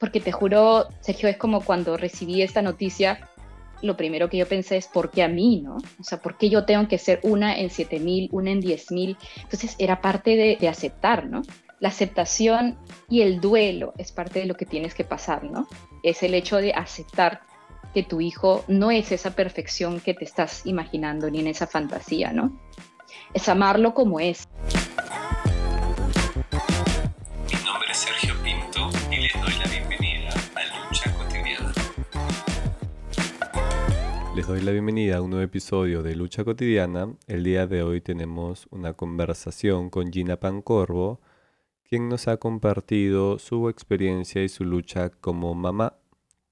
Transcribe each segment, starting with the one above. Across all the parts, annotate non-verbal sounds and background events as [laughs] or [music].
porque te juro, Sergio, es como cuando recibí esta noticia, lo primero que yo pensé es, ¿por qué a mí, no? O sea, ¿por qué yo tengo que ser una en 7000, una en 10000? Entonces era parte de, de, aceptar, ¿no? La aceptación y el duelo es parte de lo que tienes que pasar, ¿no? Es el hecho de aceptar que tu hijo no es esa perfección que te estás imaginando ni en esa fantasía, ¿no? Es amarlo como es. Les doy la bienvenida a un nuevo episodio de Lucha Cotidiana. El día de hoy tenemos una conversación con Gina Pancorvo, quien nos ha compartido su experiencia y su lucha como mamá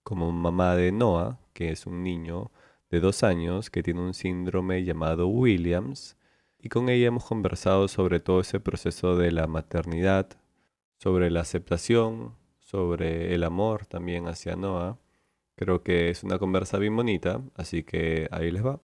como mamá de Noah, que es un niño de dos años que tiene un síndrome llamado Williams, y con ella hemos conversado sobre todo ese proceso de la maternidad, sobre la aceptación, sobre el amor también hacia Noah. Creo que es una conversa bien bonita, así que ahí les va.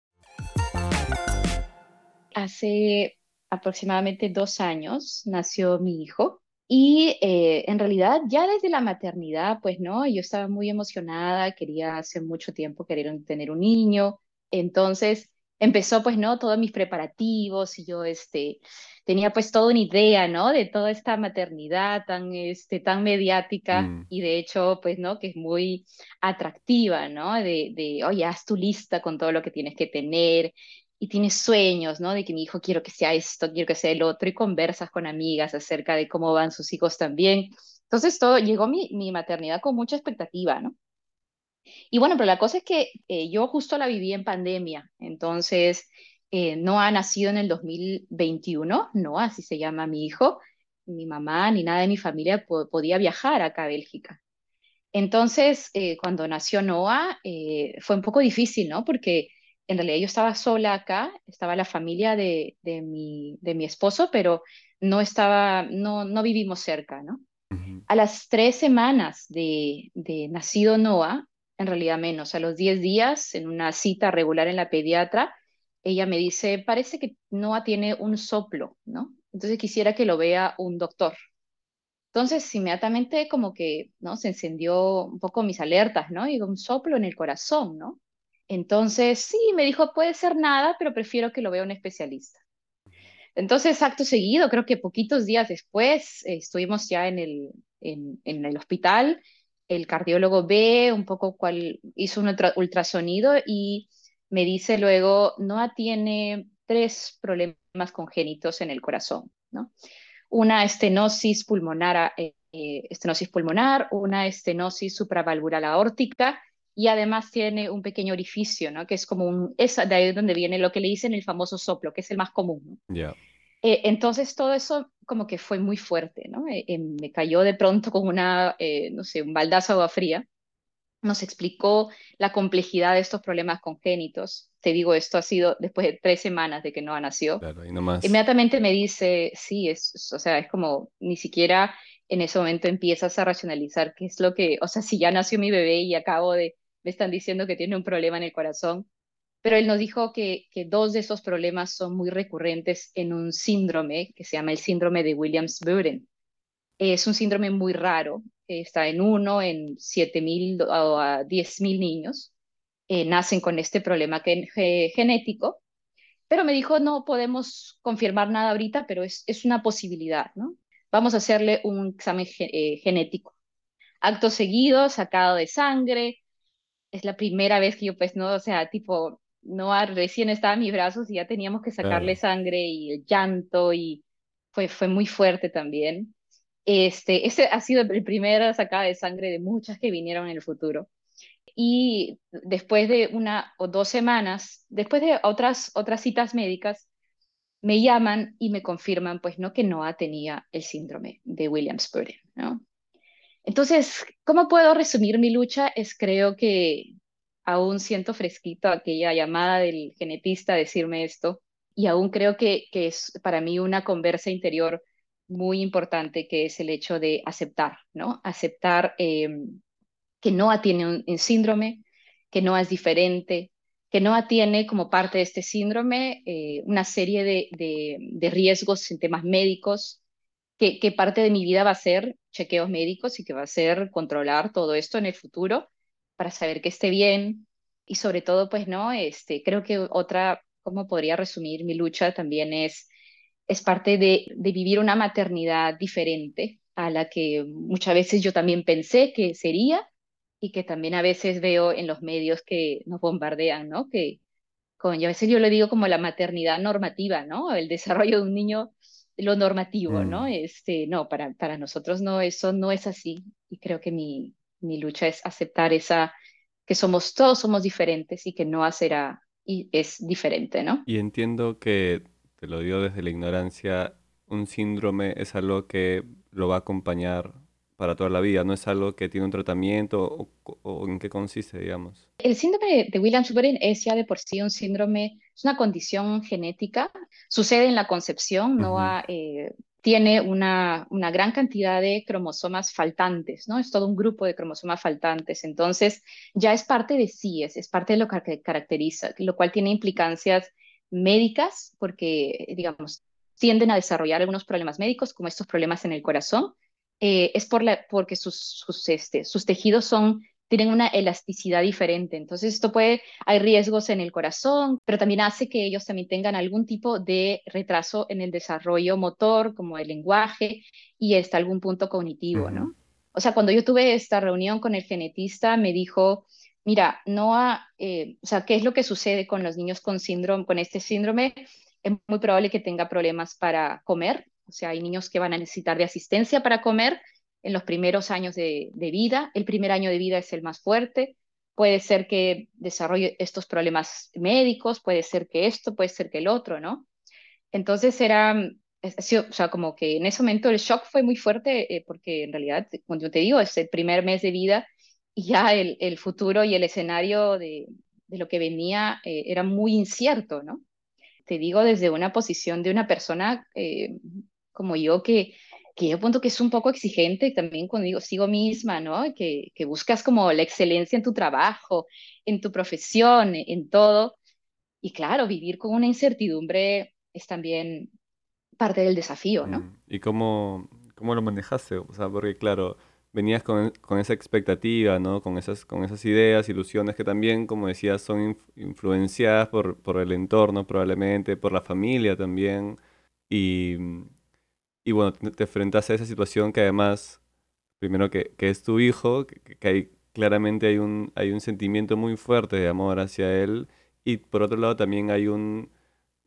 Hace aproximadamente dos años nació mi hijo y eh, en realidad ya desde la maternidad, pues no, yo estaba muy emocionada, quería hace mucho tiempo querer tener un niño, entonces empezó pues no, todos mis preparativos y yo este, tenía pues toda una idea, ¿no? De toda esta maternidad tan, este, tan mediática Mm, y de hecho pues no, que es muy atractiva, ¿no? De, de, oye, haz tu lista con todo lo que tienes que tener y tienes sueños, ¿no? De que mi hijo quiero que sea esto, quiero que sea el otro, y conversas con amigas acerca de cómo van sus hijos también. Entonces, todo, llegó mi, mi maternidad con mucha expectativa, ¿no? Y bueno, pero la cosa es que eh, yo justo la viví en pandemia, entonces eh, no ha nacido en el 2021, no, así se llama mi hijo, mi mamá ni nada de mi familia po- podía viajar acá a Bélgica. Entonces, eh, cuando nació Noah, eh, fue un poco difícil, ¿no? Porque en realidad yo estaba sola acá, estaba la familia de, de mi, de mi esposo, pero no estaba, no, no vivimos cerca, ¿no? A las tres semanas de, de nacido Noah, en realidad menos, a los diez días, en una cita regular en la pediatra, ella me dice, parece que Noah tiene un soplo, ¿no? Entonces quisiera que lo vea un doctor. Entonces, inmediatamente como que, ¿no? Se encendió un poco mis alertas, ¿no? Y un soplo en el corazón, ¿no? Entonces, sí, me dijo, puede ser nada, pero prefiero que lo vea un especialista. Entonces, acto seguido, creo que poquitos días después, eh, estuvimos ya en el hospital, el cardiólogo ve un poco cuál, hizo un ultra- ultrasonido y me dice luego, no tiene tres problemas congénitos en el corazón, ¿no? una estenosis pulmonar, eh, eh, estenosis pulmonar, una estenosis supravalvular aórtica y además tiene un pequeño orificio, ¿no? Que es como un, es de ahí donde viene lo que le dicen el famoso soplo, que es el más común. Eh, entonces todo eso como que fue muy fuerte, ¿no? Eh, eh, me cayó de pronto con una, no sé, un baldazo de agua fría nos explicó la complejidad de estos problemas congénitos. Te digo, esto ha sido después de tres semanas de que Noah nació. Claro, y no más. Inmediatamente me dice, sí, es, es- o sea, es como ni siquiera en ese momento empiezas a racionalizar qué es lo que, o sea, si ya nació mi bebé y acabo de, me están diciendo que tiene un problema en el corazón, pero él nos dijo que, dos de esos problemas son muy recurrentes en un síndrome que se llama el síndrome de Williams-Burden. Es un síndrome muy raro, eh, está en uno en 7.000 o a 10.000 niños, eh, nacen con este problema genético, pero me dijo, no podemos confirmar nada ahorita, pero es, una posibilidad, ¿no? Vamos a hacerle un examen eh, genético. Acto seguido, sacado de sangre, es la primera vez que yo, pues, no, o sea, tipo, no, recién estaba en mis brazos y ya teníamos que sacarle Claro. sangre y el llanto y fue, fue muy fuerte también. Este, ese ha sido el primera sacada de sangre de muchas que vinieron en el futuro. Y después de una o dos semanas, después de otras, otras citas médicas, me llaman y me confirman, pues, ¿no? Que Noah tenía el síndrome de Williams-Burden, ¿no? Entonces, ¿cómo puedo resumir mi lucha? Es creo que aún siento fresquito aquella llamada del genetista a decirme esto y aún creo que, es para mí una conversa interior muy importante que es el hecho de aceptar, ¿no? Aceptar eh, que Noah tiene un, un síndrome, que Noah es diferente, que Noah tiene como parte de este síndrome eh, una serie de, de, de riesgos en temas médicos que, que parte de mi vida va a ser chequeos médicos y que va a ser controlar todo esto en el futuro para saber que esté bien y sobre todo, pues, ¿no? Este, creo que otra, ¿cómo podría resumir mi lucha? También es, es parte de, de vivir una maternidad diferente a la que muchas veces yo también pensé que sería y que también a veces veo en los medios que nos bombardean, ¿no? Que con, y a veces yo le digo como la maternidad normativa, ¿no? El desarrollo de un niño, lo normativo, ¿no? Mm. Este, no, para, para nosotros no, eso no es así. Y creo que mi, mi lucha es aceptar esa, que somos, todos somos diferentes y que no será, y es diferente, ¿no? Y entiendo que, te lo digo desde la ignorancia, un síndrome es algo que lo va a acompañar para toda la vida, no es algo que tiene un tratamiento o, o en qué consiste, digamos. El síndrome de Williams-Shubert es ya de por sí un síndrome, es una condición genética, sucede en la concepción, no ha, eh, tiene una, una gran cantidad de cromosomas faltantes, ¿no? Es todo un grupo de cromosomas faltantes, entonces ya es parte de sí, es, parte de lo que caracteriza, lo cual tiene implicancias médicas, porque, digamos, tienden a desarrollar algunos problemas médicos, como estos problemas en el corazón, eh, es por la, porque sus, sus, este, sus tejidos son tienen una elasticidad diferente. Entonces, esto puede, hay riesgos en el corazón, pero también hace que ellos también tengan algún tipo de retraso en el desarrollo motor, como el lenguaje y hasta algún punto cognitivo, ¿no? O sea, cuando yo tuve esta reunión con el genetista, me dijo, mira, no ha, eh, o sea, ¿qué es lo que sucede con los niños con síndrome, con este síndrome? Es muy probable que tenga problemas para comer, o sea, hay niños que van a necesitar de asistencia para comer en los primeros años de, de, vida. El primer año de vida es el más fuerte. Puede ser que desarrolle estos problemas médicos, puede ser que esto, puede ser que el otro, ¿no? Entonces era, o sea, como que en ese momento el shock fue muy fuerte eh, porque en realidad, como yo te digo, es el primer mes de vida y ya el, el futuro y el escenario de, de lo que venía eh, era muy incierto, ¿no? Te digo desde una posición de una persona eh, como yo que que yo punto que es un poco exigente también cuando digo sigo misma, ¿no? Que, que buscas como la excelencia en tu trabajo, en tu profesión, en todo. Y claro, vivir con una incertidumbre es también parte del desafío, ¿no? mm. ¿Y cómo, cómo lo manejaste? O sea, porque claro, venías con, con esa expectativa, ¿no? Con esas, con esas ideas, ilusiones que también, como decías, son inf- influenciadas por, por el entorno probablemente, por la familia también. Y, y bueno, te, enfrentas a esa situación que además, primero que, que es tu hijo, que, que hay, claramente hay un, hay un sentimiento muy fuerte de amor hacia él, y por otro lado también hay un,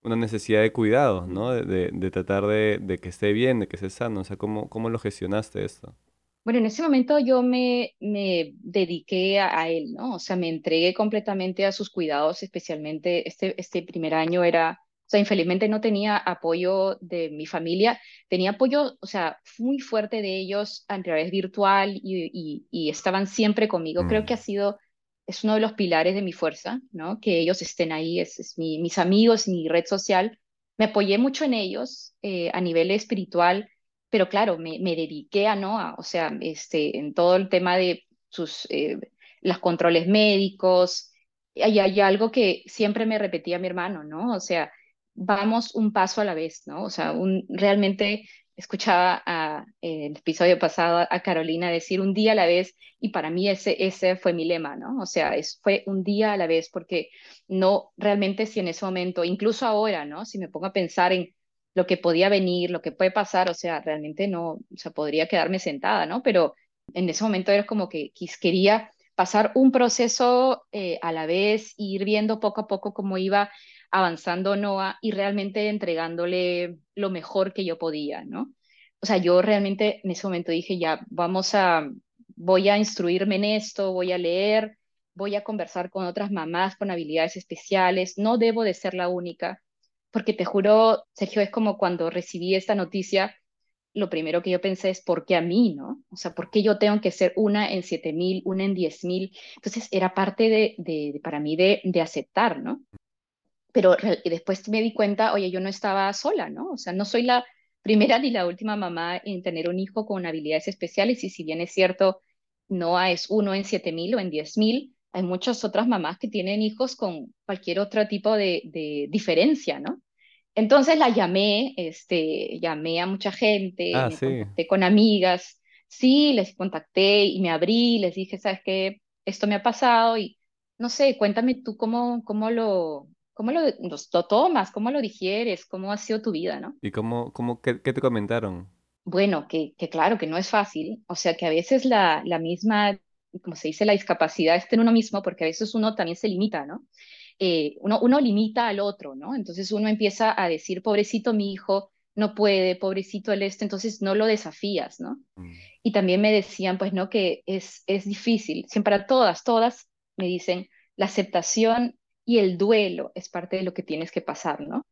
una necesidad de cuidados, ¿no? De, de- de tratar de, de que esté bien, de que esté sano. O sea, ¿cómo, cómo lo gestionaste esto? Bueno, en ese momento yo me, me dediqué a, a él, ¿no? O sea, me entregué completamente a sus cuidados, especialmente este, este primer año era, o sea, infelizmente no tenía apoyo de mi familia, tenía apoyo, o sea, muy fuerte de ellos a través virtual y, y, y estaban siempre conmigo. Creo que ha Mm, sido, es uno de los pilares de mi fuerza, ¿no? Que ellos estén ahí, es, es mi, mis amigos, mi red social. Me apoyé mucho en ellos eh, a nivel espiritual pero claro, me, me dediqué a Noah, o sea, este, en todo el tema de sus, eh, los controles médicos, hay, hay algo que siempre me repetía mi hermano, ¿no? O sea, vamos un paso a la vez, ¿no? O sea, realmente escuchaba a, en el episodio pasado a Carolina decir un día a la vez y para mí ese, ese fue mi lema, ¿no? O sea, es, fue un día a la vez porque no realmente si en ese momento, incluso ahora, ¿no? Si me pongo a pensar en lo que podía venir, lo que puede pasar, o sea, realmente no, o sea, podría quedarme sentada, ¿no? Pero en ese momento era como que quería pasar un proceso eh, a la vez, ir viendo poco a poco cómo iba avanzando Noah y realmente entregándole lo mejor que yo podía, ¿no? O sea, yo realmente en ese momento dije, ya, vamos a, voy a instruirme en esto, voy a leer, voy a conversar con otras mamás con habilidades especiales, no debo de ser la única porque te juro, Sergio, es como cuando recibí esta noticia, lo primero que yo pensé es, ¿por qué a mí, no? O sea, ¿por qué yo tengo que ser una en siete mil, una en diez mil? Entonces era parte de, de para mí de, de aceptar, ¿no? Pero después me di cuenta, oye, yo no estaba sola, ¿no? O sea, no soy la primera ni la última mamá en tener un hijo con habilidades especiales y si bien es cierto, no es uno en siete mil o en diez mil, hay muchas otras mamás que tienen hijos con cualquier otro tipo de, de diferencia, ¿no? Entonces la llamé, este, llamé a mucha gente, Ah, me sí. contacté con amigas, sí, les contacté y me abrí, les dije, ¿sabes qué? Esto me ha pasado y no sé, cuéntame tú cómo, cómo lo, cómo lo, lo, tomas, cómo lo digieres, cómo ha sido tu vida, ¿no? ¿Y cómo, cómo, qué, qué te comentaron? Bueno, que, que claro, que no es fácil, o sea, que a veces la, la misma, como se dice, la discapacidad está en uno mismo, porque a veces uno también se limita, ¿no? eh, uno, uno limita al otro, ¿no? Entonces uno empieza a decir, pobrecito mi hijo, no puede, pobrecito el este, entonces no lo desafías, ¿no? Mm. Y también me decían, pues, ¿no? Que es, es difícil, siempre para todas, todas me dicen, la aceptación y el duelo es parte de lo que tienes que pasar, ¿no?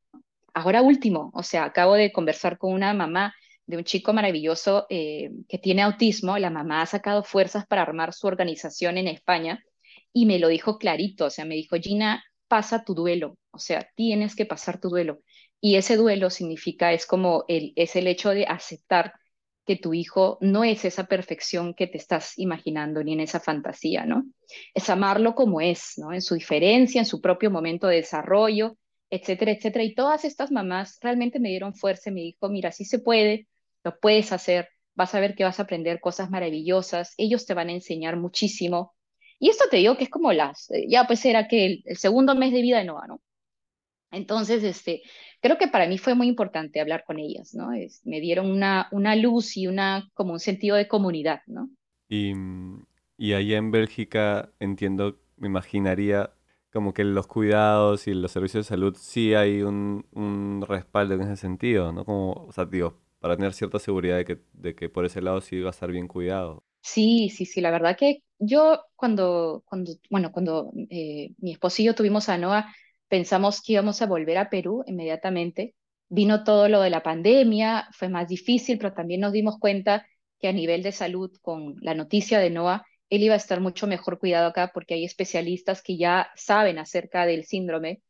Ahora último, o sea, acabo de conversar con una mamá de un chico maravilloso eh, que tiene autismo, la mamá ha sacado fuerzas para armar su organización en España y me lo dijo clarito, o sea, me dijo, Gina, pasa tu duelo, o sea, tienes que pasar tu duelo. Y ese duelo significa, es como el, es el hecho de aceptar tu hijo no es esa perfección que te estás imaginando ni en esa fantasía, ¿no? Es amarlo como es, ¿no? En su diferencia, en su propio momento de desarrollo, etcétera, etcétera. Y todas estas mamás realmente me dieron fuerza y me dijo, mira, sí se puede, lo puedes hacer, vas a ver que vas a aprender cosas maravillosas, ellos te van a enseñar muchísimo. Y esto te digo que es como las, eh, ya pues era que el, el segundo mes de vida de Noah, ¿no? Entonces, este, creo que para mí fue muy importante hablar con ellas, ¿no? Es, me dieron una, una luz y una, como un sentido de comunidad, ¿no? Y, mm, y allá en Bélgica entiendo, me imaginaría como que los cuidados y los servicios de salud sí hay un, un respaldo en ese sentido, ¿no? Como, o sea, digo, para tener cierta seguridad de que, de que por ese lado sí va a estar bien cuidado. Sí, sí, sí, la verdad que yo cuando, cuando bueno, cuando eh, mi esposo y yo tuvimos a Noah, pensamos que íbamos a volver a Perú inmediatamente. Vino todo lo de la pandemia, fue más difícil, pero también nos dimos cuenta que a nivel de salud, con la noticia de Noah, él iba a estar mucho mejor cuidado acá porque hay especialistas que ya saben acerca del síndrome,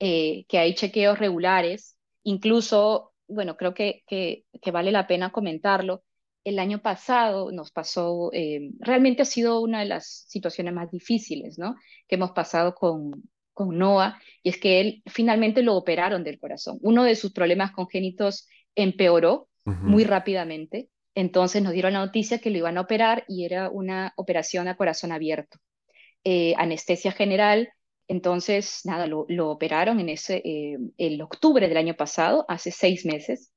eh, que hay chequeos regulares, incluso, bueno, creo que, que, vale la pena comentarlo el año pasado nos pasó, eh, realmente ha sido una de las situaciones más difíciles, ¿no? Que hemos pasado con, con Noah, y es que él finalmente lo operaron del corazón. Uno de sus problemas congénitos empeoró muy rápidamente, entonces nos dieron la noticia que lo iban a operar y era una operación a corazón abierto, eh, anestesia general. Entonces, nada, lo, lo operaron en ese, eh, el octubre del año pasado, hace seis meses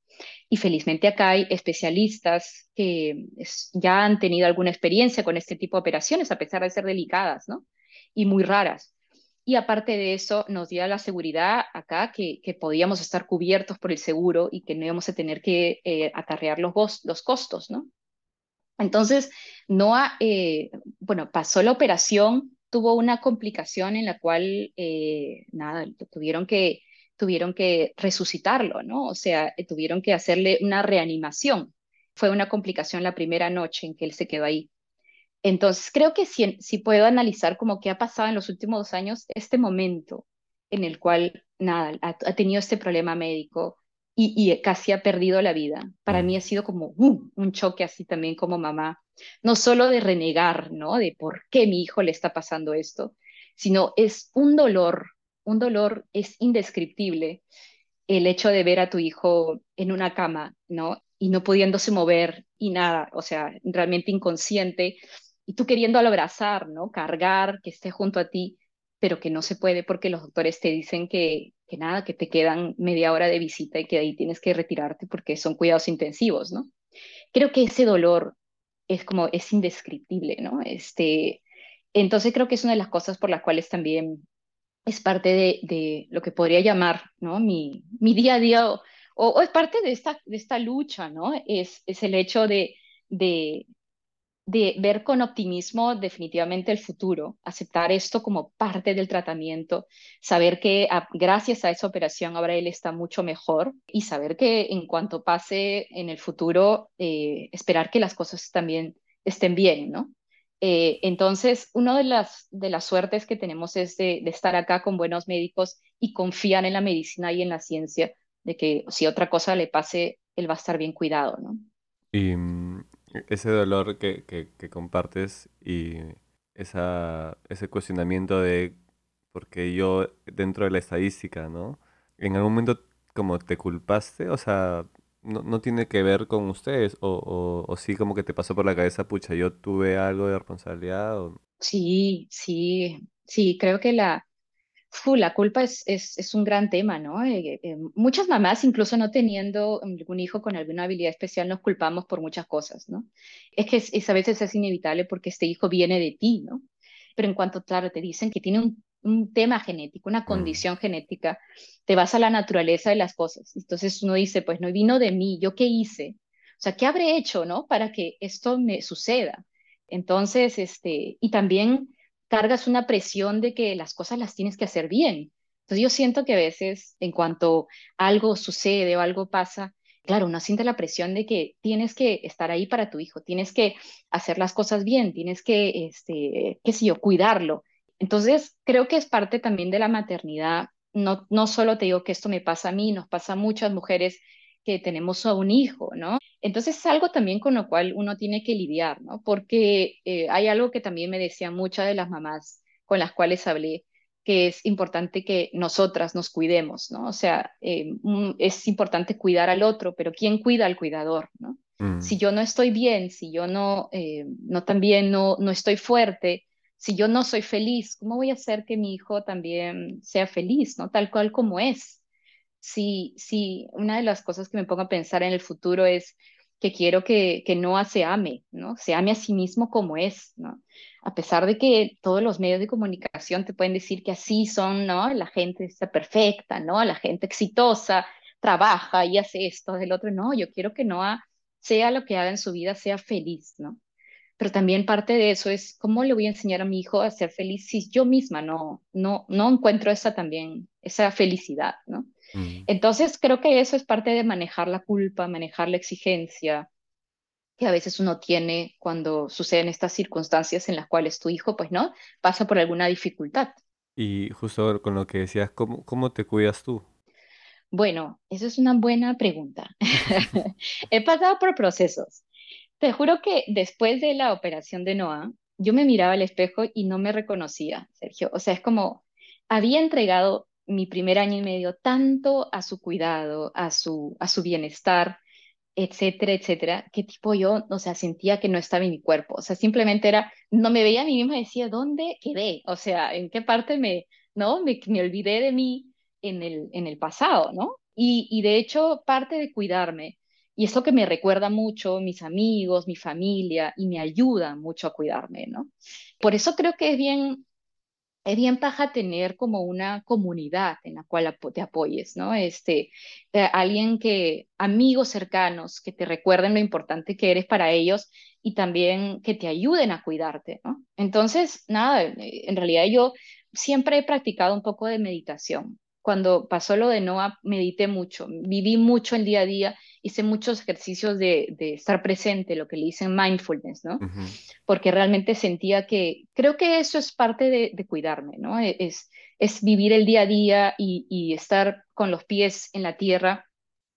y felizmente acá hay especialistas que es- ya han tenido alguna experiencia con este tipo de operaciones, a pesar de ser delicadas, ¿no? Y muy raras. Y aparte de eso, nos dio la seguridad acá que, podíamos estar cubiertos por el seguro y que no íbamos a tener que eh, acarrear los, costos, ¿no? Entonces, Noah, eh, bueno, pasó la operación, tuvo una complicación en la cual, eh, nada, tuvieron que, tuvieron que resucitarlo, ¿no? O sea, tuvieron que hacerle una reanimación. Fue una complicación la primera noche en que él se quedó ahí. Entonces, creo que si, si puedo analizar como qué ha pasado en los últimos dos años, este momento en el cual, nada, ha, ha tenido este problema médico y, y casi ha perdido la vida, para mí Mm. ha sido como uh, un choque así también como mamá, no solo de renegar, ¿no? De por qué mi hijo le está pasando esto, sino es un dolor, un dolor es indescriptible el hecho de ver a tu hijo en una cama, ¿no? Y no pudiéndose mover y nada, o sea, realmente inconsciente, y tú queriéndolo abrazar, ¿no? Cargar, que esté junto a ti, pero que no se puede porque los doctores te dicen que, que nada, que te quedan media hora de visita y que de ahí tienes que retirarte porque son cuidados intensivos, ¿no? Creo que ese dolor es como, es indescriptible, ¿no? Este, entonces creo que es una de las cosas por las cuales también es parte de, de lo que podría llamar, ¿no? Mi, mi día a día o, es parte de esta, de esta lucha, ¿no? Es, es el hecho de, de ver con optimismo definitivamente el futuro, aceptar esto como parte del tratamiento, saber que gracias a esa operación ahora él está mucho mejor y saber que en cuanto pase en el futuro, eh, esperar que las cosas también estén bien, ¿no? Eh, entonces, una de las, de las suertes que tenemos es de, estar acá con buenos médicos y confiar en la medicina y en la ciencia, de que si otra cosa le pase, él va a estar bien cuidado, ¿no? Mm, ese dolor que, que, que compartes y esa, ese cuestionamiento de, porque yo dentro de la estadística, ¿no? En algún momento como te culpaste, o sea, no, no tiene que ver con ustedes, o, o, o sí como que te pasó por la cabeza, pucha, yo tuve algo de responsabilidad. Sí, sí, sí, creo que la, fu, la culpa es, es, es un gran tema, ¿no? Eh, eh, muchas mamás, incluso no teniendo algún hijo con alguna habilidad especial, nos culpamos por muchas cosas, ¿no? Es que es, es- a veces es inevitable porque este hijo viene de ti, ¿no? Pero en cuanto, claro, te dicen que tiene un, un tema genético, una Mm, condición genética, te vas a la naturaleza de las cosas. Entonces uno dice, pues no vino de mí, ¿yo qué hice? O sea, ¿qué habré hecho, ¿no? Para que esto me suceda. Entonces, este, y también cargas una presión de que las cosas las tienes que hacer bien. Entonces yo siento que a veces en cuanto algo sucede o algo pasa, claro, uno siente la presión de que tienes que estar ahí para tu hijo, tienes que hacer las cosas bien, tienes que, este, qué sé yo, cuidarlo. Entonces creo que es parte también de la maternidad. No, no solo te digo que esto me pasa a mí, nos pasa a muchas mujeres que tenemos a un hijo, ¿no? Entonces es algo también con lo cual uno tiene que lidiar, ¿no? Porque eh, hay algo que también me decían muchas de las mamás con las cuales hablé, que es importante que nosotras nos cuidemos, ¿no? O sea, eh, mm, es importante cuidar al otro, pero ¿quién cuida al cuidador, ¿no? Si mm, yo no estoy bien, si yo no, eh, no también no, no estoy fuerte, si yo no soy feliz, ¿cómo voy a hacer que mi hijo también sea feliz, ¿no? Tal cual como es sí, sí, una de las cosas que me pongo a pensar en el futuro es que quiero que, que Noah se ame, ¿no? Se ame a sí mismo como es, ¿no? A pesar de que todos los medios de comunicación te pueden decir que así son, ¿no? La gente está perfecta, ¿no? La gente exitosa trabaja y hace esto, del otro, no, yo quiero que Noah sea lo que haga en su vida, sea feliz, ¿no? Pero también parte de eso es cómo le voy a enseñar a mi hijo a ser feliz si yo misma no, no, no encuentro esa también, esa felicidad, ¿no? mm. Entonces, creo que eso es parte de manejar la culpa, manejar la exigencia que a veces uno tiene cuando suceden estas circunstancias en las cuales tu hijo, pues, ¿no? Pasa por alguna dificultad. Y justo con lo que decías, ¿cómo, cómo te cuidas tú? Bueno, eso es una buena pregunta. [laughs] He pasado por procesos. Te juro que después de la operación de Noah, yo me miraba al espejo y no me reconocía, Sergio. O sea, es como había entregado mi primer año y medio tanto a su cuidado, a su, a su bienestar, etcétera, etcétera, que tipo yo, o sea, sentía que no estaba en mi cuerpo. O sea, simplemente era, no me veía a mí misma y decía, ¿dónde quedé? O sea, ¿en qué parte me, no? Me, me olvidé de mí en el, en el pasado, ¿no? Y, y de hecho, parte de cuidarme y eso que me recuerda mucho mis amigos, mi familia, y me ayuda mucho a cuidarme, ¿no? Por eso creo que es bien, es bien paja tener como una comunidad en la cual te apoyes, ¿no? Este, eh, alguien que, amigos cercanos que te recuerden lo importante que eres para ellos y también que te ayuden a cuidarte, ¿no? Entonces, nada, eh, en realidad yo siempre he practicado un poco de meditación. Cuando pasó lo de Noah, medité mucho, viví mucho el día a día, hice muchos ejercicios de, de estar presente, lo que le dicen mindfulness, ¿no? Porque realmente sentía que creo que eso es parte de, de cuidarme, ¿no? E- Es, es vivir el día a día y, y estar con los pies en la tierra,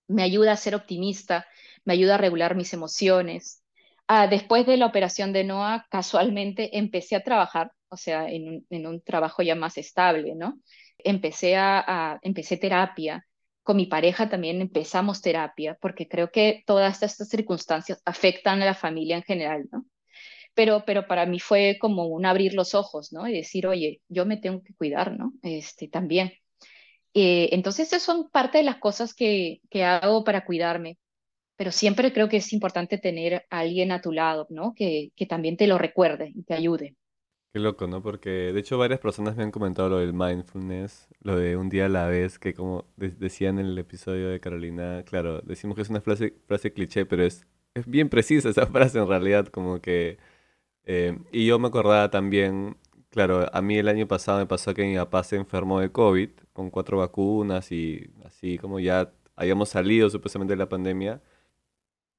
me ayuda a ser optimista, me ayuda a regular mis emociones. Ah, después de la operación de Noah, casualmente empecé a trabajar, o sea, en un, en un trabajo ya más estable, ¿no? Empecé a, a- empecé terapia. Con mi pareja también empezamos terapia, porque creo que todas estas circunstancias afectan a la familia en general, ¿no? pero, pero para mí fue como un abrir los ojos, ¿no? Y decir, oye, yo me tengo que cuidar, ¿no? Este, también. Eh, entonces, esas son parte de las cosas que, que hago para cuidarme, pero siempre creo que es importante tener a alguien a tu lado, ¿no? Que, que también te lo recuerde y te ayude. Qué loco, ¿no? Porque de hecho varias personas me han comentado lo del mindfulness, lo de un día a la vez, que como de- decía en el episodio de Carolina, claro, decimos que es una frase, frase cliché, pero es, es bien precisa esa [laughs] frase en realidad, como que... eh, y yo me acordaba también, claro, a mí el año pasado me pasó que mi papá se enfermó de COVID con cuatro vacunas y así como ya habíamos salido supuestamente de la pandemia.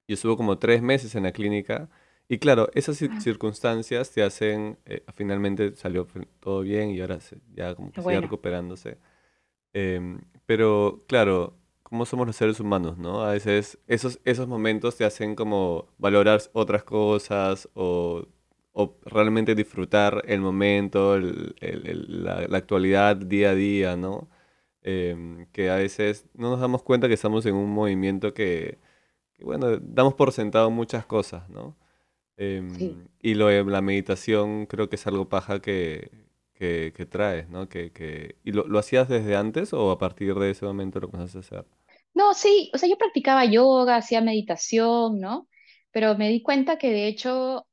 Yo estuve como tres meses en la clínica y claro, esas Ah, circunstancias te hacen, eh, finalmente salió todo bien y ahora se- ya como que qué sigue bueno. recuperándose. Em, pero claro, como somos los seres humanos, ¿no? A veces esos, esos momentos te hacen como valorar otras cosas o, o realmente disfrutar el momento, el- el- el- la, la actualidad día a día, ¿no? em, que a veces no nos damos cuenta que estamos en un movimiento que, que, bueno, damos por sentado muchas cosas, ¿no? Sí. Em, y lo de la meditación creo que es algo paja que, que, que traes, ¿no? Que, que, ¿y lo, lo hacías desde antes o a partir de ese momento lo comenzaste a hacer? No, sí, o sea, yo practicaba yoga, hacía meditación, ¿no? Pero me di cuenta que de hecho,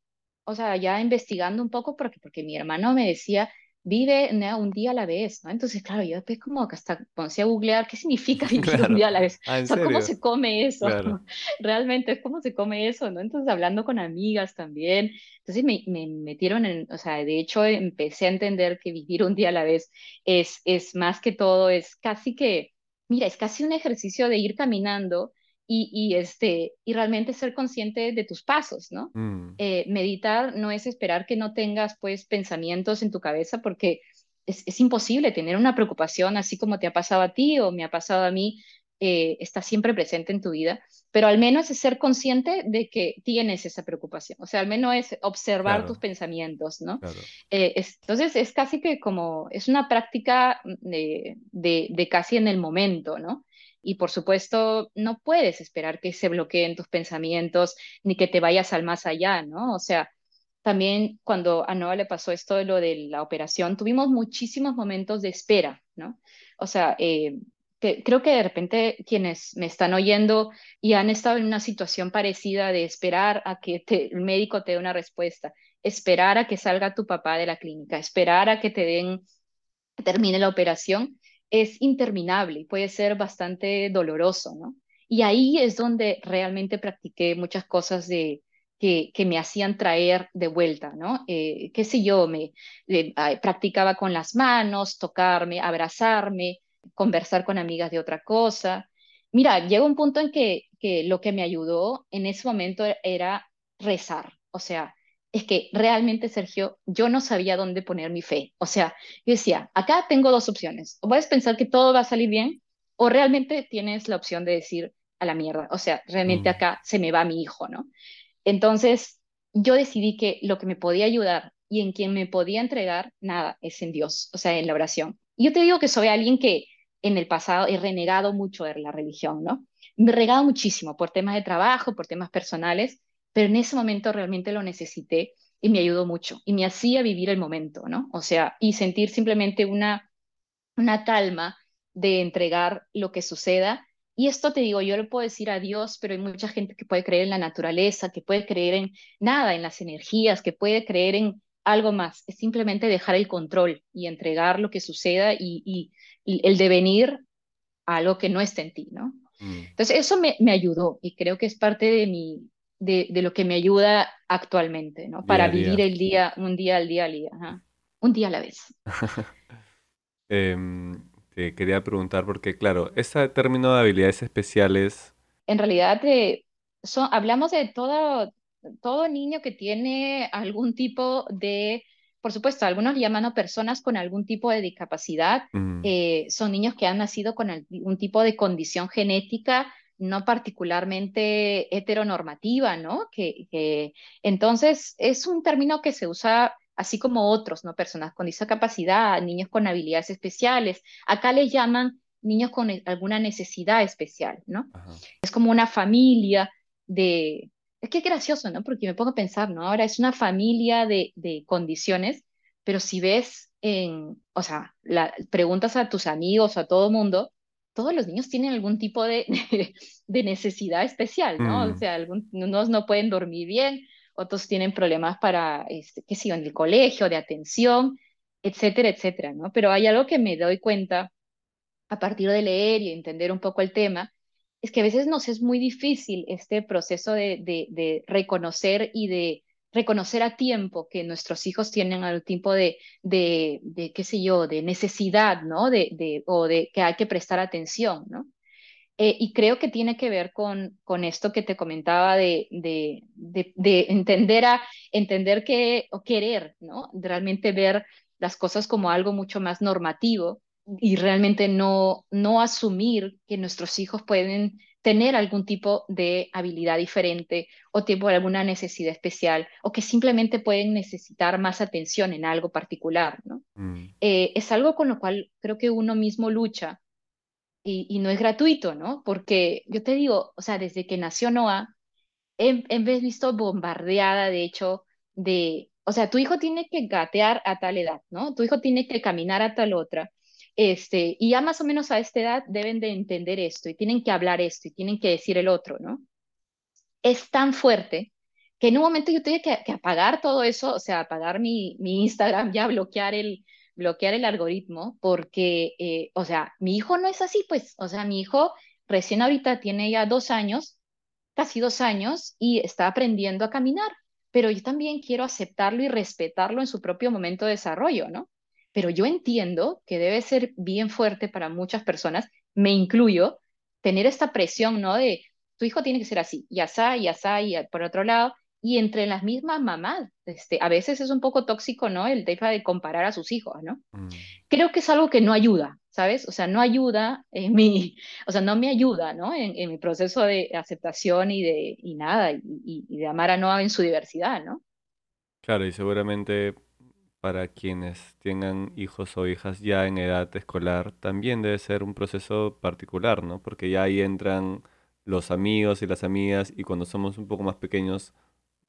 o sea, ya investigando un poco, porque, porque mi hermano me decía, vive, ¿no? un día a la vez, ¿no? Entonces, claro, yo después como que hasta comencé a googlear qué significa [laughs] vivir un Claro. día a la vez, Ah, o ¿en sea, ¿cómo serio? se come eso? Claro. [laughs] Realmente, ¿cómo se come eso, no? Entonces, hablando con amigas también, entonces me, me metieron en, o sea, de hecho, empecé a entender que vivir un día a la vez es, es más que todo, es casi que Mira, es casi un ejercicio de ir caminando y, y, este, y realmente ser consciente de tus pasos, ¿no? Mm, Eh, meditar no es esperar que no tengas pues pensamientos en tu cabeza porque es, es imposible tener una preocupación así como te ha pasado a ti o me ha pasado a mí, eh, está siempre presente en tu vida, pero al menos es ser consciente de que tienes esa preocupación, o sea, al menos es observar tus pensamientos, ¿no? claro, Eh, es- entonces es casi que como, es una práctica de, de, de casi en el momento, ¿no? Y por supuesto, no puedes esperar que se bloqueen tus pensamientos ni que te vayas al más allá, ¿no? O sea, también cuando a Noah le pasó esto de lo de la operación, tuvimos muchísimos momentos de espera, ¿no? O sea, eh, que, creo que de repente quienes me están oyendo y han estado en una situación parecida de esperar a que el médico te dé una respuesta esperar a que salga tu papá de la clínica, esperar a que te den, termine la operación, es interminable puede ser bastante doloroso, ¿no? Y ahí es donde realmente practiqué muchas cosas de, que, que me hacían traer de vuelta, ¿no? Eh, qué sé yo, me eh, practicaba con las manos, tocarme, abrazarme, conversar con amigas de otra cosa. Mira, llegó un punto en que, que lo que me ayudó en ese momento era rezar, o sea, es que realmente, Sergio, yo no sabía dónde poner mi fe. O sea, yo decía, acá tengo dos opciones. O puedes pensar que todo va a salir bien, o realmente tienes la opción de decir a la mierda. O sea, realmente mm, acá se me va mi hijo, ¿no? Entonces, yo decidí que lo que me podía ayudar y en quien me podía entregar, nada, es en Dios, o sea, en la oración. Y yo te digo que soy alguien que en el pasado he renegado mucho de la religión, ¿no? Me he renegado muchísimo por temas de trabajo, por temas personales, pero en ese momento realmente lo necesité y me ayudó mucho y me hacía vivir el momento, ¿no? O sea, y sentir simplemente una, una calma de entregar lo que suceda. Y esto te digo, yo le puedo decir a Dios, pero hay mucha gente que puede creer en la naturaleza, que puede creer en nada, en las energías, que puede creer en algo más. Es simplemente dejar el control y entregar lo que suceda y, y, y el devenir a algo que no está en ti, ¿no? mm. Entonces, eso me, me ayudó y creo que es parte de mi, de, de lo que me ayuda actualmente, ¿no? Para vivir día. el día, un día al día al día, ajá. Un día a la vez. [laughs] Em, te quería preguntar porque, claro, ese término de habilidades especiales, En realidad, eh, son, hablamos de todo, todo niño que tiene algún tipo de, por supuesto, algunos llaman a personas con algún tipo de discapacidad, mm, eh, son niños que han nacido con algún tipo de condición genética no particularmente heteronormativa, ¿no? Que, que- entonces es un término que se usa así como otros, ¿no? Personas con discapacidad, niños con habilidades especiales. Acá les llaman niños con e- alguna necesidad especial, ¿no? ajá, Es como una familia de... Es que es gracioso, ¿no? Porque me pongo a pensar, ¿no? Ahora es una familia de, de condiciones, pero si ves en, o sea, la, preguntas a tus amigos a todo mundo, todos los niños tienen algún tipo de, de necesidad especial, ¿no? O mm, sea, algún- unos no pueden dormir bien, otros tienen problemas para, este, qué sé yo, en el colegio, de atención, etcétera, etcétera, ¿no? Pero hay algo que me doy cuenta a partir de leer y entender un poco el tema, es que a veces nos es muy difícil este proceso de, de, de reconocer y de reconocer a tiempo que nuestros hijos tienen algún tipo de, de, de qué sé yo, de necesidad, ¿no? De, de, o de que hay que prestar atención, ¿no? Eh, y creo que tiene que ver con, con esto que te comentaba de, de, de, de entender, a, entender que, o querer, ¿no? Realmente ver las cosas como algo mucho más normativo y realmente no, no asumir que nuestros hijos pueden tener algún tipo de habilidad diferente o tipo alguna necesidad especial o que simplemente pueden necesitar más atención en algo particular, ¿no? mm, Eh, es algo con lo cual creo que uno mismo lucha y, y no es gratuito, ¿no? Porque yo te digo, o sea, desde que nació Noah, he, he visto bombardeada, de hecho, de, o sea, tu hijo tiene que gatear a tal edad, ¿no? Tu hijo tiene que caminar a tal otra. Este, y ya más o menos a esta edad deben de entender esto y tienen que hablar esto y tienen que decir el otro, ¿no? Es tan fuerte que en un momento yo tuve que, que apagar todo eso, o sea, apagar mi, mi Instagram, ya bloquear el, bloquear el algoritmo, porque, eh, o sea, mi hijo no es así, pues, o sea, mi hijo recién ahorita tiene ya dos años casi dos años y está aprendiendo a caminar, pero yo también quiero aceptarlo y respetarlo en su propio momento de desarrollo, ¿no? Pero yo entiendo que debe ser bien fuerte para muchas personas, me incluyo, tener esta presión, ¿no? De tu hijo tiene que ser así, y asá, y asá, y por otro lado, y entre las mismas mamás, este, a veces es un poco tóxico, ¿no? El tema de comparar a sus hijos, ¿no? Mm, Creo que es algo que no ayuda, ¿sabes? O sea, no ayuda en mi, [laughs] o sea, no me ayuda, ¿no? En, en mi proceso de aceptación y de, y nada, y, y- y de amar a Noah en su diversidad, ¿no? Claro, y seguramente para quienes tengan hijos o hijas ya en edad escolar, también debe ser un proceso particular, ¿no? Porque ya ahí entran los amigos y las amigas, y cuando somos un poco más pequeños,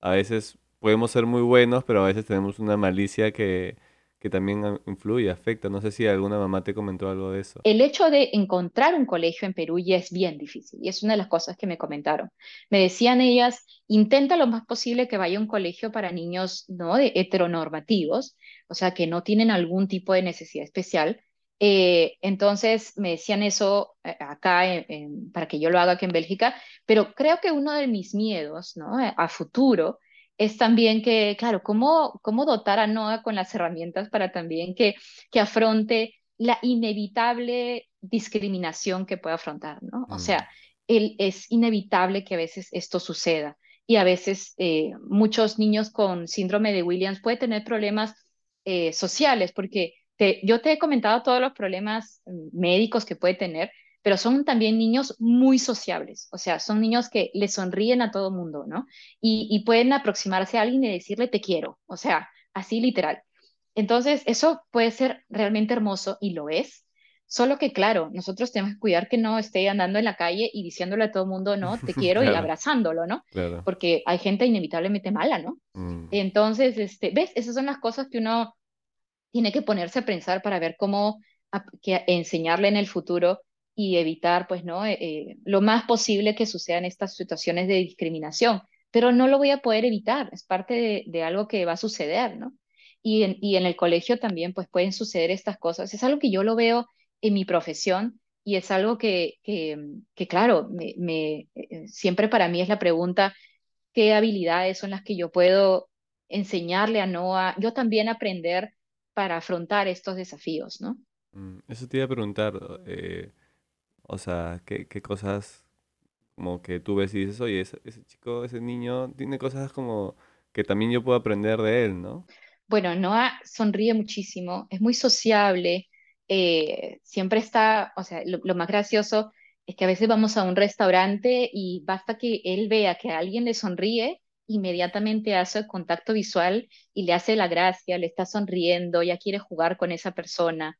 a veces podemos ser muy buenos, pero a veces tenemos una malicia que, que también influye, afecta. No sé si alguna mamá te comentó algo de eso. El hecho de encontrar un colegio en Perú ya es bien difícil y es una de las cosas que me comentaron. Me decían ellas, intenta lo más posible que vaya a un colegio para niños, ¿no? De heteronormativos, o sea, que no tienen algún tipo de necesidad especial. Eh, entonces me decían eso eh, acá para que yo lo haga aquí en Bélgica, pero creo que uno de mis miedos, ¿no? A futuro es también que, claro, cómo, cómo dotar a Noah con las herramientas para también que, que afronte la inevitable discriminación que puede afrontar, ¿no? O Mm, sea, él, es inevitable que a veces esto suceda y a veces eh, muchos niños con síndrome de Williams pueden tener problemas eh, sociales porque te- yo te he comentado todos los problemas mm, médicos que puede tener, pero son también niños muy sociables, o sea, son niños que le sonríen a todo mundo, ¿no? Y, y pueden aproximarse a alguien y decirle te quiero, o sea, así literal. Entonces, eso puede ser realmente hermoso y lo es. Solo que, claro, nosotros tenemos que cuidar que no esté andando en la calle y diciéndole a todo el mundo, no, te [laughs] quiero y Claro, abrazándolo, ¿no? claro. Porque hay gente inevitablemente mala, ¿no? Mm, Entonces, este, ¿ves? Esas son las cosas que uno tiene que ponerse a pensar para ver cómo ap- que enseñarle en el futuro y evitar, pues, ¿no? Eh, eh, lo más posible que sucedan estas situaciones de discriminación. Pero no lo voy a poder evitar, es parte de, algo que va a suceder, ¿no? Y en, y en el colegio también, pues, pueden suceder estas cosas. Es algo que yo lo veo en mi profesión y es algo que, que, claro, me, eh, siempre para mí es la pregunta, ¿qué habilidades son las que yo puedo enseñarle a Noah? Yo también aprender para afrontar estos desafíos, ¿no? mm. Eso te iba a preguntar, o sea, ¿qué, qué cosas como que tú ves y dices, oye, ese, ese chico, ese niño tiene cosas como que también yo puedo aprender de él, ¿no? Bueno, Noah sonríe muchísimo, es muy sociable, eh, siempre está, o sea, lo, lo más gracioso es que a veces vamos a un restaurante y basta que él vea que alguien le sonríe, inmediatamente hace contacto visual y le hace la gracia, le está sonriendo, ya quiere jugar con esa persona.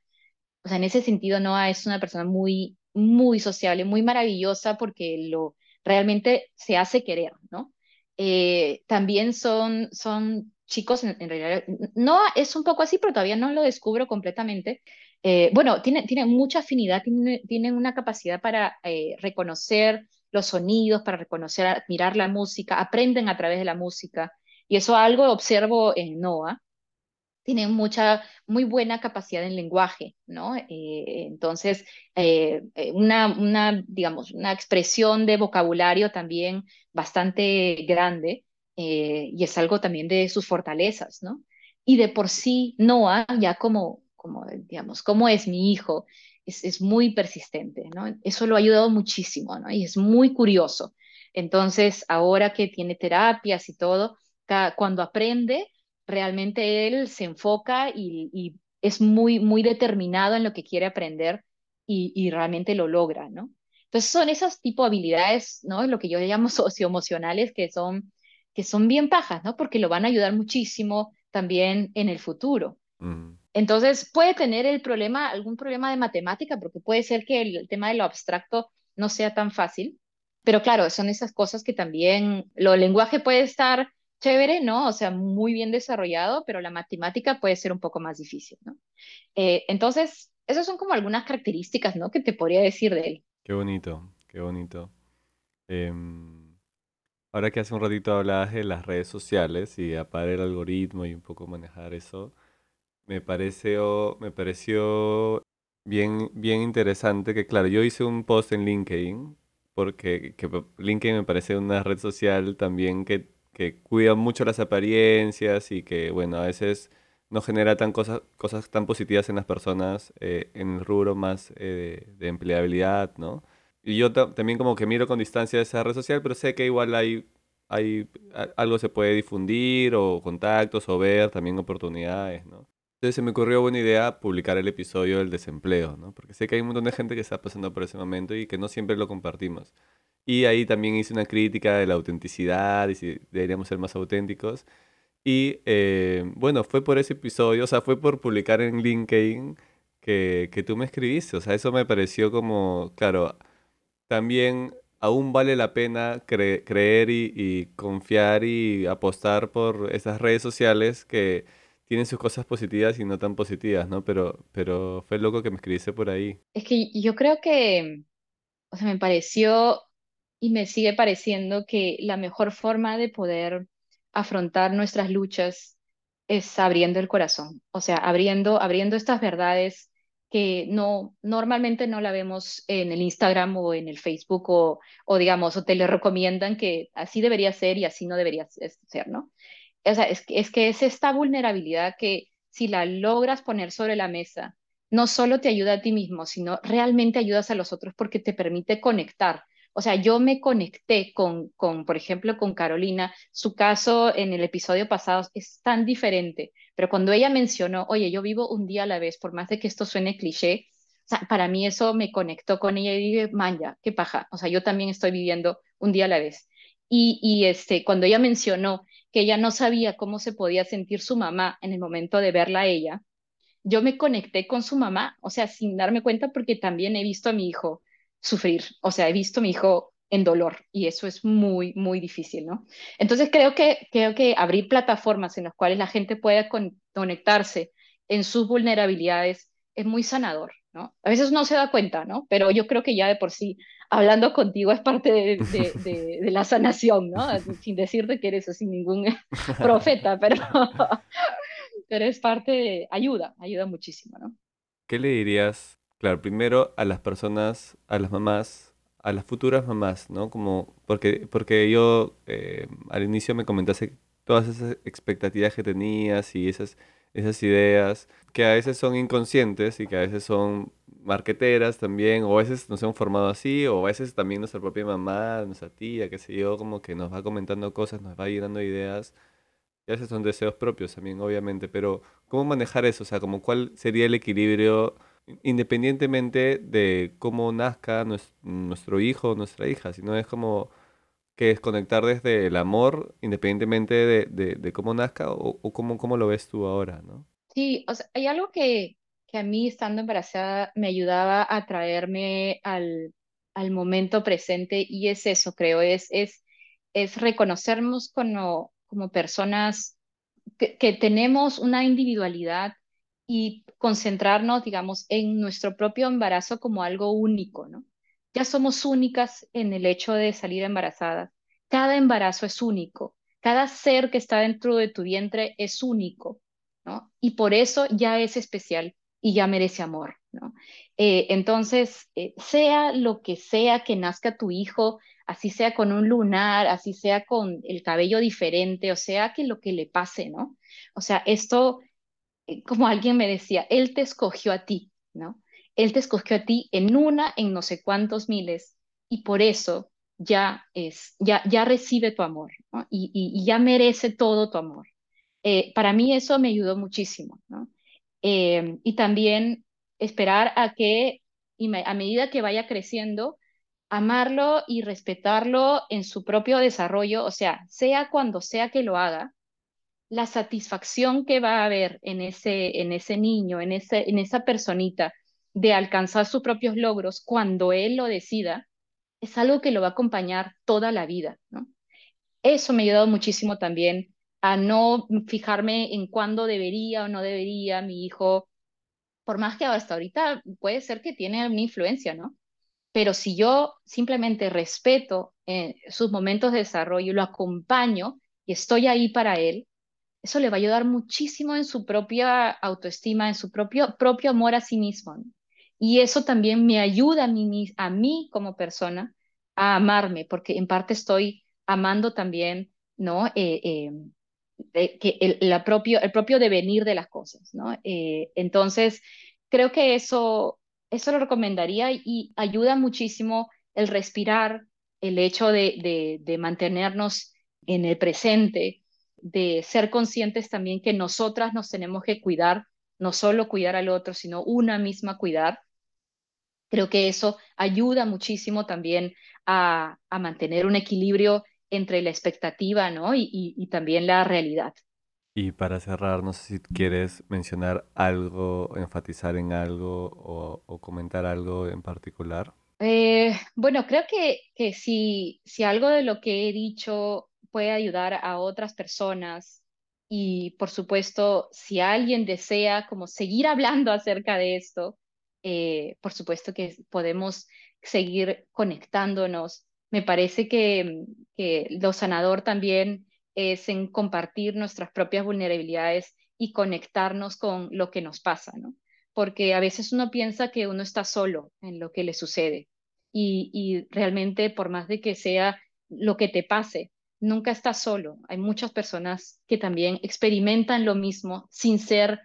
O sea, en ese sentido, Noah es una persona muy, muy sociable, muy maravillosa porque lo realmente se hace querer, ¿no? Eh, también son, son chicos, en, realidad, Noah es un poco así, pero todavía no lo descubro completamente. Eh, bueno, tiene, tiene mucha afinidad, tiene, tiene una capacidad para eh, reconocer los sonidos, para reconocer, admirar la música, aprenden a través de la música. Y eso algo observo en Noah tienen mucha, muy buena capacidad en lenguaje, ¿no? Eh, entonces, eh, eh, una, digamos, una expresión de vocabulario también bastante grande y es algo también de sus fortalezas, ¿no? Y de por sí, Noah, ya como, como digamos, como es mi hijo, es, es muy persistente, ¿no? Eso lo ha ayudado muchísimo, ¿no? Y es muy curioso. Entonces, ahora que tiene terapias y todo, cuando aprende realmente él se enfoca y, y es muy, muy determinado en lo que quiere aprender y, y realmente lo logra, ¿no? Entonces son esas tipo de habilidades, ¿no? Lo que yo llamo [laughs] socioemocionales que son, que son bien pajas, ¿no? Porque lo van a ayudar muchísimo también en el futuro. Entonces puede tener el problema, algún problema de matemática, porque puede ser que el, tema de lo abstracto no sea tan fácil, pero claro, son esas cosas que también, lo lenguaje puede estar chévere, ¿no? O sea, muy bien desarrollado, pero la matemática puede ser un poco más difícil, ¿no? Eh, entonces, esas son como algunas características, ¿no? Que te podría decir de él. Qué bonito, qué bonito. Em, ahora que hace un ratito hablabas de las redes sociales y apagar el algoritmo y un poco manejar eso, me pareció, me pareció bien, bien interesante que, claro, yo hice un post en LinkedIn, porque que LinkedIn me parece una red social también que, que cuida mucho las apariencias y que, bueno, a veces no genera tan cosas, cosas tan positivas en las personas eh, en el rubro más eh, de empleabilidad, ¿no? Y yo también como que miro con distancia esa red social, pero sé que igual hay, hay algo se puede difundir o contactos o ver también oportunidades, ¿no? Entonces se me ocurrió buena idea publicar el episodio del desempleo, ¿no? Porque sé que hay un montón de gente que está pasando por ese momento y que no siempre lo compartimos. Y ahí también hice una crítica de la autenticidad y si deberíamos ser más auténticos. Y eh, bueno, fue por ese episodio, o sea, fue por publicar en LinkedIn que, que tú me escribiste. O sea, eso me pareció como, claro, también aún vale la pena creer y, y confiar y apostar por esas redes sociales que tienen sus cosas positivas y no tan positivas, ¿no? Pero, pero fue loco que me escribiste por ahí. Es que yo creo que, o sea, me pareció y me sigue pareciendo que la mejor forma de poder afrontar nuestras luchas es abriendo el corazón, o sea, abriendo, abriendo estas verdades que no, normalmente no la vemos en el Instagram o en el Facebook o, o digamos, o te le recomiendan que así debería ser y así no debería ser, ¿no? o sea, es, es que es esta vulnerabilidad que si la logras poner sobre la mesa, no solo te ayuda a ti mismo, sino realmente ayudas a los otros porque te permite conectar. O sea, yo me conecté con, con, por ejemplo, con Carolina. Su caso en el episodio pasado es tan diferente, pero cuando ella mencionó, oye, yo vivo un día a la vez, por más de que esto suene cliché, para mí eso me conectó con ella y dije, manja, qué paja. O sea, yo también estoy viviendo un día a la vez. Y, y este, cuando ella mencionó que ella no sabía cómo se podía sentir su mamá en el momento de verla a ella, yo me conecté con su mamá, o sea, sin darme cuenta porque también he visto a mi hijo sufrir, o sea, he visto a mi hijo en dolor y eso es muy, muy difícil, ¿no? Entonces creo que, creo que abrir plataformas en las cuales la gente pueda conectarse en sus vulnerabilidades es muy sanador, ¿no? A veces no se da cuenta, ¿no? Pero yo creo que ya de por sí hablando contigo es parte de, de, la sanación, ¿no? Sin decirte que eres así ningún [laughs] profeta, pero, [laughs] pero es parte de, ayuda, ayuda muchísimo, ¿no? ¿Qué le dirías, claro, primero a las personas, a las mamás, a las futuras mamás, ¿no? Como, porque, porque yo eh, al inicio me comentaste todas esas expectativas que tenías y esas, esas ideas que a veces son inconscientes y que a veces son marqueteras también, o a veces nos hemos formado así, o a veces también nuestra propia mamá, nuestra tía, qué sé yo, como que nos va comentando cosas, nos va llenando ideas, y a veces son deseos propios también, obviamente, pero ¿cómo manejar eso? O sea, como cuál sería el equilibrio independientemente de cómo nazca nuestro hijo o nuestra hija, sino es como que es conectar desde el amor, independientemente de, cómo nazca, o, o cómo, cómo lo ves tú ahora, ¿no? Sí, o sea, hay algo que, que a mí estando embarazada me ayudaba a traerme al, al momento presente y es eso, creo, es, es, es reconocernos como, como personas que, que tenemos una individualidad y concentrarnos, digamos, en nuestro propio embarazo como algo único, ¿no? Ya somos únicas en el hecho de salir embarazadas. Cada embarazo es único. Cada ser que está dentro de tu vientre es único, ¿no? Y por eso ya es especial y ya merece amor, ¿no? Eh, entonces, eh, sea lo que sea que nazca tu hijo, así sea con un lunar, así sea con el cabello diferente, o sea que lo que le pase, ¿no? O sea, esto, como alguien me decía, él te escogió a ti, ¿no? Él te escogió a ti en una, en no sé cuántos miles, y por eso ya es, ya, ya recibe tu amor, ¿no? y, y, ya merece todo tu amor. para mí eso me ayudó muchísimo, ¿no? Em, y también esperar a que, a medida que vaya creciendo, amarlo y respetarlo en su propio desarrollo, o sea, sea cuando sea que lo haga, la satisfacción que va a haber en ese, en ese niño, en, ese, en esa personita, de alcanzar sus propios logros cuando él lo decida, es algo que lo va a acompañar toda la vida. Eso me ha ayudado muchísimo también a no fijarme en cuándo debería o no debería mi hijo, por más que hasta ahorita puede ser que tiene una influencia, ¿no? Pero si yo simplemente respeto eh, sus momentos de desarrollo, lo acompaño y estoy ahí para él, eso le va a ayudar muchísimo en su propia autoestima, en su propio, propio amor a sí mismo. Y eso también me ayuda a mí, a mí como persona a amarme, porque en parte estoy amando también, ¿no? Eh, eh, que el, la propio, el propio devenir de las cosas, ¿no? Eh, entonces, creo que eso, eso lo recomendaría y ayuda muchísimo el respirar, el hecho de, de, de mantenernos en el presente, de ser conscientes también que nosotras nos tenemos que cuidar, no solo cuidar al otro, sino una misma cuidar. Creo que eso ayuda muchísimo también a, a mantener un equilibrio entre la expectativa ¿no? y, y, y también la realidad. Y para cerrar, no sé si quieres mencionar algo, enfatizar en algo o, o comentar algo en particular. Eh, bueno, creo que, que si, si algo de lo que he dicho puede ayudar a otras personas y por supuesto, si alguien desea como seguir [laughs] hablando acerca de esto, eh, por supuesto que podemos seguir conectándonos. Me parece que, que lo sanador también es en compartir nuestras propias vulnerabilidades y conectarnos con lo que nos pasa, ¿no? Porque a veces uno piensa que uno está solo en lo que le sucede y, y realmente por más de que sea lo que te pase, nunca estás solo. Hay muchas personas que también experimentan lo mismo sin ser,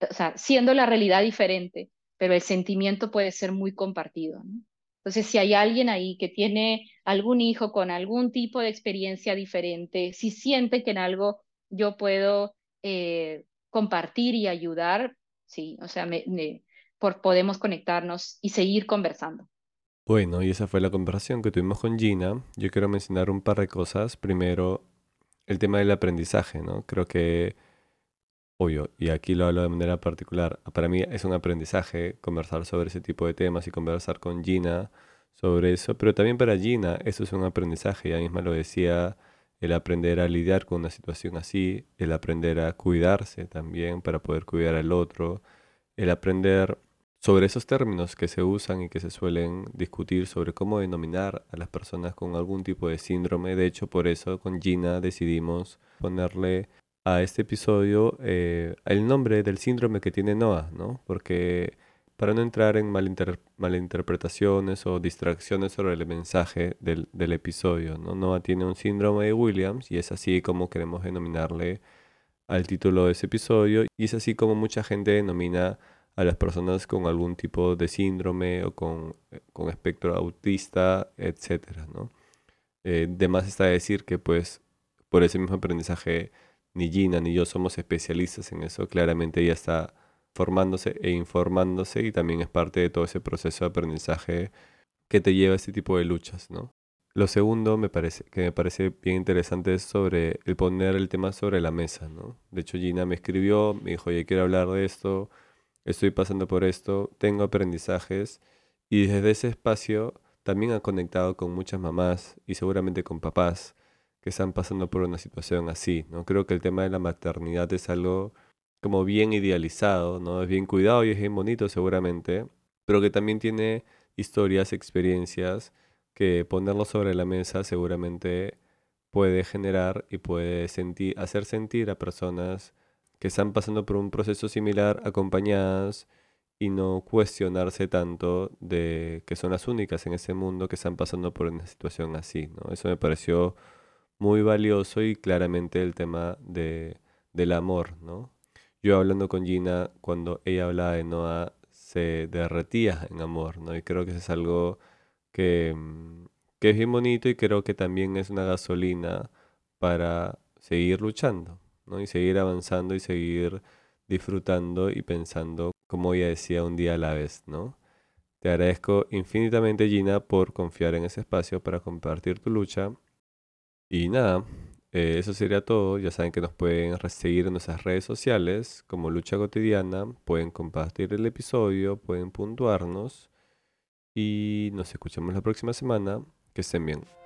o sea, siendo la realidad diferente, pero el sentimiento puede ser muy compartido, ¿no? Entonces, si hay alguien ahí que tiene algún hijo con algún tipo de experiencia diferente, si siente que en algo yo puedo eh, compartir y ayudar, sí, o sea, me, me, por, podemos conectarnos y seguir conversando. Bueno, y esa fue la conversación que tuvimos con Gina. Yo quiero mencionar un par de cosas. Primero, el tema del aprendizaje, ¿no? Creo que, obvio, y aquí lo hablo de manera particular, para mí es un aprendizaje conversar sobre ese tipo de temas y conversar con Gina sobre eso, pero también para Gina eso es un aprendizaje, ella misma lo decía, el aprender a lidiar con una situación así, el aprender a cuidarse también para poder cuidar al otro, el aprender sobre esos términos que se usan y que se suelen discutir sobre cómo denominar a las personas con algún tipo de síndrome. De hecho, por eso con Gina decidimos ponerle a este episodio eh, el nombre del síndrome que tiene Noah, ¿no? Porque para no entrar en malinter malinterpretaciones o distracciones sobre el mensaje del, del episodio, ¿no? Noah tiene un síndrome de Williams y es así como queremos denominarle al título de ese episodio y es así como mucha gente denomina a las personas con algún tipo de síndrome o con, eh, con espectro autista, etcétera, ¿no? Eh, está decir que pues por ese mismo aprendizaje ni Gina ni yo somos especialistas en eso, claramente ella está formándose e informándose y también es parte de todo ese proceso de aprendizaje que te lleva a este tipo de luchas, ¿no? Lo segundo me parece, que me parece bien interesante es sobre el poner el tema sobre la mesa, ¿no? De hecho, Gina me escribió, me dijo, oye, quiero hablar de esto, estoy pasando por esto, tengo aprendizajes y desde ese espacio también ha conectado con muchas mamás y seguramente con papás que están pasando por una situación así, ¿no? Creo que el tema de la maternidad es algo como bien idealizado, ¿no? Es bien cuidado y es bien bonito seguramente, pero que también tiene historias, experiencias que ponerlo sobre la mesa seguramente puede generar y puede hacer sentir a personas que están pasando por un proceso similar acompañadas y no cuestionarse tanto de que son las únicas en ese mundo que están pasando por una situación así, ¿no? Eso me pareció muy valioso y claramente el tema de, del amor, ¿no? Yo hablando con Gina, cuando ella hablaba de Noah, se derretía en amor, ¿no? Y creo que eso es algo que, mm, que es bien bonito y creo que también es una gasolina para seguir luchando. ¿No? Y seguir avanzando y seguir disfrutando y pensando, como ella decía, un día a la vez, ¿no? Te agradezco infinitamente, Gina, por confiar en ese espacio para compartir tu lucha. Y nada, eh, eso sería todo. Ya saben que nos pueden seguir en nuestras redes sociales como Lucha Cotidiana. Pueden compartir el episodio, pueden puntuarnos. Y nos escuchamos la próxima semana. Que estén bien.